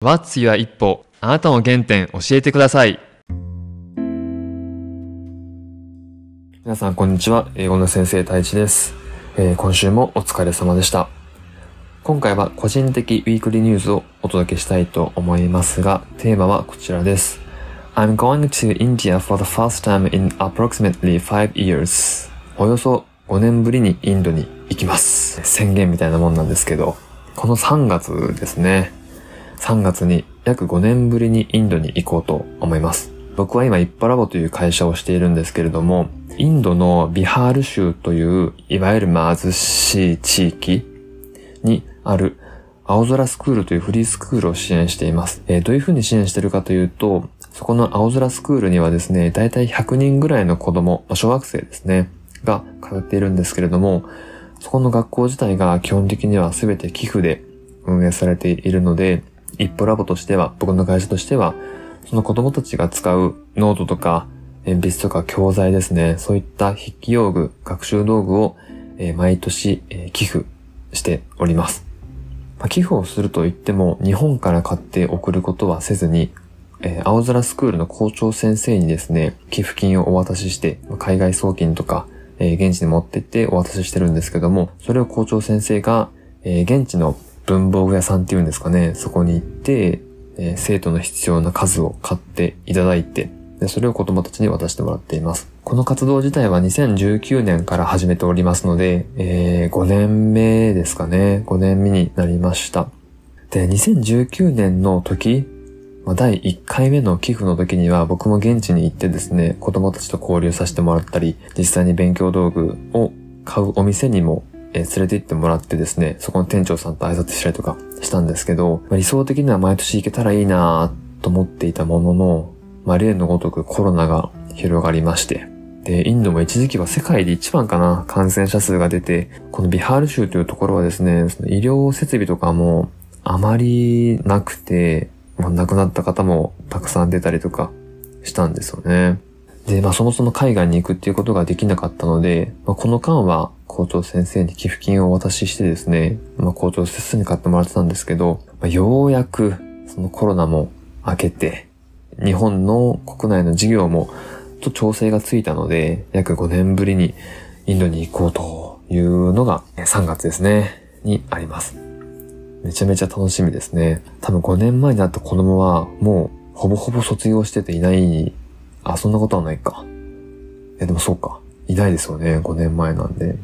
What's your 一歩あなたの原点教えてください。皆さん、こんにちは。英語の先生、太一です、えー今週もお疲れ様でした。今回は個人的ウィークリーニュースをお届けしたいと思いますが、テーマはこちらです。I'm going to India for the first time in approximately five years. およそ5年ぶりにインドに行きます。宣言みたいなもんなんですけど、この3月ですね。3月に約5年ぶりにインドに行こうと思います。僕は今、イッパラボという会社をしているんですけれども、インドのビハール州という、いわゆる貧しい地域にある青空スクールというフリースクールを支援しています。えーどういうふうに支援しているかというと、そこの青空スクールにはですね、だいたい100人ぐらいの子供、小学生ですね、が通っているんですけれども、そこの学校自体が基本的には全て寄付で運営されているので、一歩ラボとしては、僕の会社としては、その子供たちが使うノートとか、鉛筆とか教材ですね、そういった筆記用具、学習道具を、え毎年、え寄付しております。まあ寄付をすると言っても、日本から買って送ることはせずに、え青空スクールの校長先生にですね、寄付金をお渡しして、海外送金とか、え現地に持ってってお渡ししてるんですけども、それを校長先生が、え現地の文房具屋さんっていうんですかね、そこに行って、えー生徒の必要な数を買っていただいて、でそれを子供たちに渡してもらっています。この活動自体は2019年から始めておりますので、えー5年目ですかね。5年目になりました。で、2019年の時、第1回目の寄付の時には僕も現地に行ってですね、子供たちと交流させてもらったり、実際に勉強道具を買うお店にも、えー連れて行ってもらってですね、そこの店長さんと挨拶したりとかしたんですけど、まあ理想的には毎年行けたらいいなと思っていたものの、まあ例のごとくコロナが広がりまして、で、インドも一時期は世界で一番かな、感染者数が出て、このビハール州というところはですね、その医療設備とかもあまりなくて、まあ、亡くなった方もたくさん出たりとかしたんですよね。で、まあそもそも海外に行くっていうことができなかったので、まあ、この間は校長先生に寄付金をお渡ししてですね、まあ校長先生に買ってもらってたんですけど、まあ、ようやくそのコロナも明けて、日本の国内の事業もと調整がついたので、約5年ぶりにインドに行こうというのが3月ですね、にあります。めちゃめちゃ楽しみですね。多分5年前になった子供はもうほぼほぼ卒業してていない、あ、そんなことはないか。いやでもそうか。いないですよね、5年前なんで。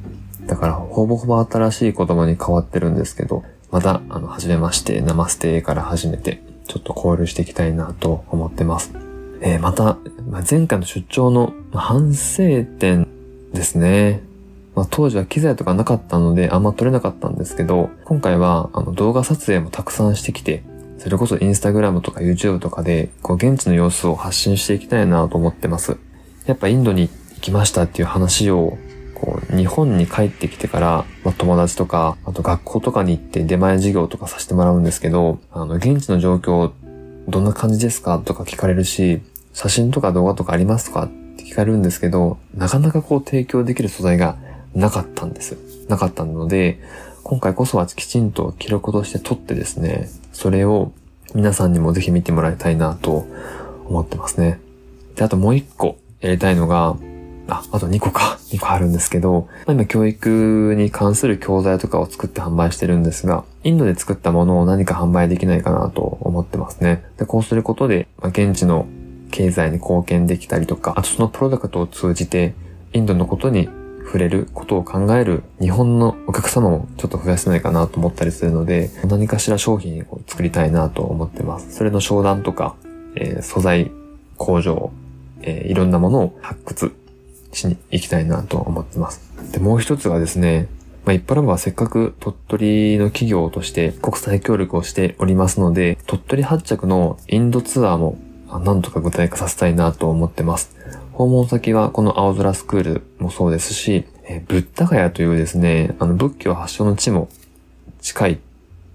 だからほぼほぼ新しい子供に変わってるんですけど、また、あの、初めまして、ナマステから始めて、ちょっと交流していきたいなと思ってます。えーまた、まあ前回の出張の反省点ですね。まあ、当時は機材とかなかったのであんま撮れなかったんですけど、今回はあの動画撮影もたくさんしてきて、それこそインスタグラムとか YouTube とかで、こう現地の様子を発信していきたいなと思ってます。やっぱインドに行きましたっていう話を、こう、日本に帰ってきてから、まあ、友達とか、あと学校とかに行って出前授業とかさせてもらうんですけど、あの、現地の状況、どんな感じですかとか聞かれるし、写真とか動画とかありますとかって聞かれるんですけど、なかなかこう提供できる素材がなかったんです。なかったので、今回こそはきちんと記録として撮ってですね、それを皆さんにもぜひ見てもらいたいなと思ってますね。で、あともう一個やりたいのが、あ、あと2個か。2個あるんですけど、今教育に関する教材とかを作って販売してるんですが、インドで作ったものを何か販売できないかなと思ってますね。で、こうすることで、まあ、現地の経済に貢献できたりとか、あとそのプロダクトを通じて、インドのことに触れることを考える日本のお客様もちょっと増やせないかなと思ったりするので、何かしら商品を作りたいなと思ってます。それの商談とか、えー素材工場、えーいろんなものを発掘しに行きたいなと思ってます。で、もう一つがですね、まあ、一般ラボはせっかく鳥取の企業として国際協力をしておりますので、鳥取発着のインドツアーもなんとか具体化させたいなと思ってます。訪問先はこの青空スクールもそうですし、えーブッダガヤというですね、あの仏教発祥の地も近い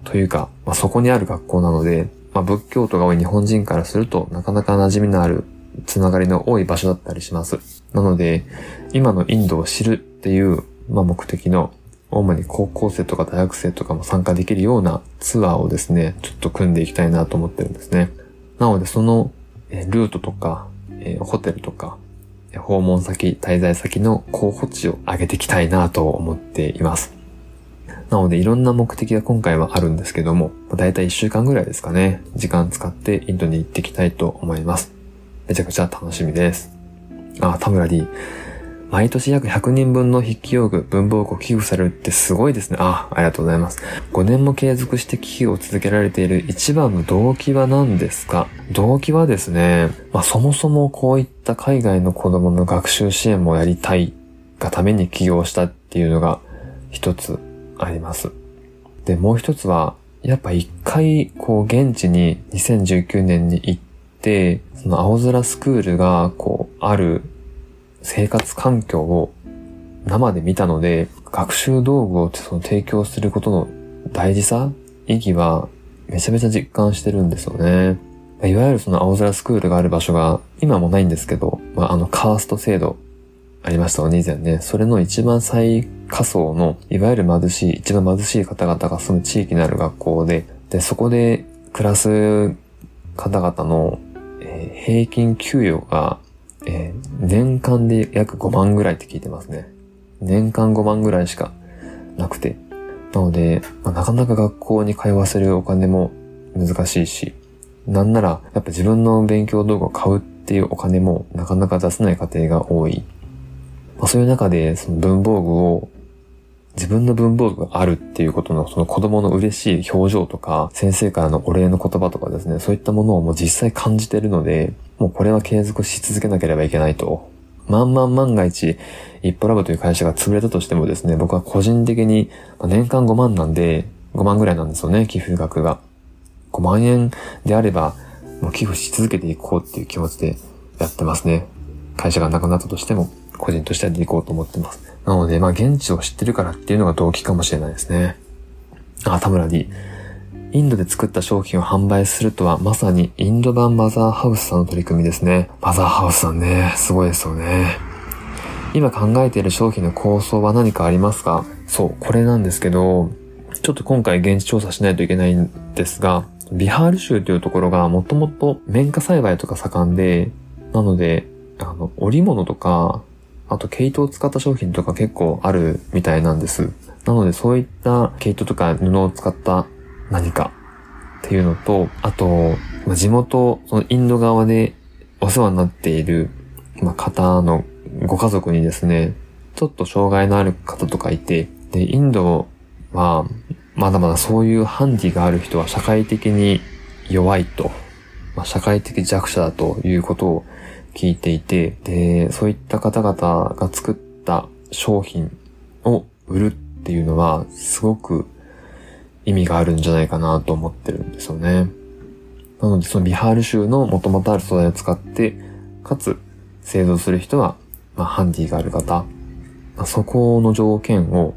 というか、まあ、そこにある学校なので、まあ、仏教徒が多い日本人からするとなかなか馴染みのあるつながりの多い場所だったりします。なので、今のインドを知るっていう、まあ、目的の主に高校生とか大学生とかも参加できるようなツアーをですね、ちょっと組んでいきたいなと思ってるんですね。なのでそのえルートとか、えホテルとか、訪問先、滞在先の候補地を上げていきたいなと思っています。なのでいろんな目的が今回はあるんですけども、だいたい1週間ぐらいですかね、時間使ってインドに行ってきたいと思います。めちゃくちゃ楽しみです。あ、田村 D。毎年約100人分の筆記用具、文房具を寄付されるってすごいですね。あ、ありがとうございます。5年も継続して寄付を続けられている一番の動機は何ですか？動機はですね、まあそもそもこういった海外の子供の学習支援もやりたいがために起業したっていうのが一つあります。で、もう一つは、やっぱ一回こう現地に2019年に行って、その青空スクールがこうある生活環境を生で見たので、学習道具をその提供することの大事さ、意義はめちゃめちゃ実感してるんですよね。いわゆるその青空スクールがある場所が今もないんですけど、まあ、あのカースト制度ありましたよね、以前ね。それの一番最下層の、いわゆる貧しい、一番貧しい方々が住む地域にある学校で、で、そこで暮らす方々の、平均給与がえー、年間で約5万ぐらいって聞いてますね。年間5万ぐらいしかなくて。なので、まあ、なかなか学校に通わせるお金も難しいし、なんなら、やっぱ自分の勉強道具を買うっていうお金もなかなか出せない家庭が多い。まあ、そういう中で、その文房具を自分の文房具があるっていうことのその子供の嬉しい表情とか、先生からのお礼の言葉とかですね、そういったものをもう実際感じてるので、もうこれは継続し続けなければいけないと。万々万が一、一歩ラボという会社が潰れたとしてもですね、僕は個人的に、年間5万なんで、5万ぐらいなんですよね、寄付額が。5万円であれば、もう寄付し続けていこうっていう気持ちでやってますね。会社がなくなったとしても、個人としてやっていこうと思ってます。なので、まあ、現地を知ってるからっていうのが動機かもしれないですね。あ、田村 D。インドで作った商品を販売するとは、まさにインド版マザーハウスさんの取り組みですね。マザーハウスさんね、すごいですよね。今考えている商品の構想は何かありますか？そう、これなんですけど、ちょっと今回現地調査しないといけないんですが、ビハール州というところがもともと綿花栽培とか盛んで、なので、あの、織物とか、あと毛糸を使った商品とか結構あるみたいなんです。なのでそういった毛糸とか布を使った何かっていうのと、あと、まあ、地元、そのインド側でお世話になっている、まあ、方のご家族にですね、ちょっと障害のある方とかいて、で、インドは、まだまだそういうハンディがある人は社会的に弱いと、まあ、社会的弱者だということを聞いていて、で、そういった方々が作った商品を売るっていうのは、すごく意味があるんじゃないかなと思ってるんですよね。なので、そのビハール州の元々ある素材を使って、かつ製造する人は、まあ、ハンディがある方、まあ、そこの条件を、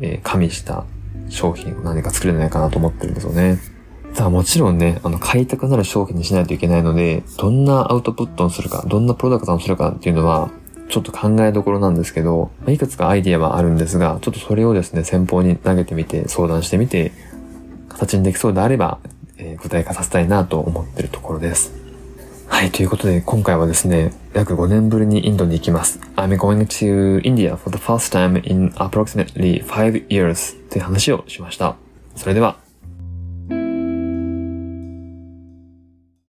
えー、加味した商品を何か作れないかなと思ってるんですよね。さあもちろんね、あの、買いたくなる商品にしないといけないので、どんなアウトプットをするか、どんなプロダクトをするかっていうのは、ちょっと考えどころなんですけど、ま、いくつかアイディアはあるんですが、ちょっとそれをですね、先方に投げてみて、相談してみて、形にできそうであれば、えー、具体化させたいなと思ってるところです。はい、ということで、今回はですね、約5年ぶりにインドに行きます。I'm going to India for the first time in approximately 5 years という話をしました。それでは、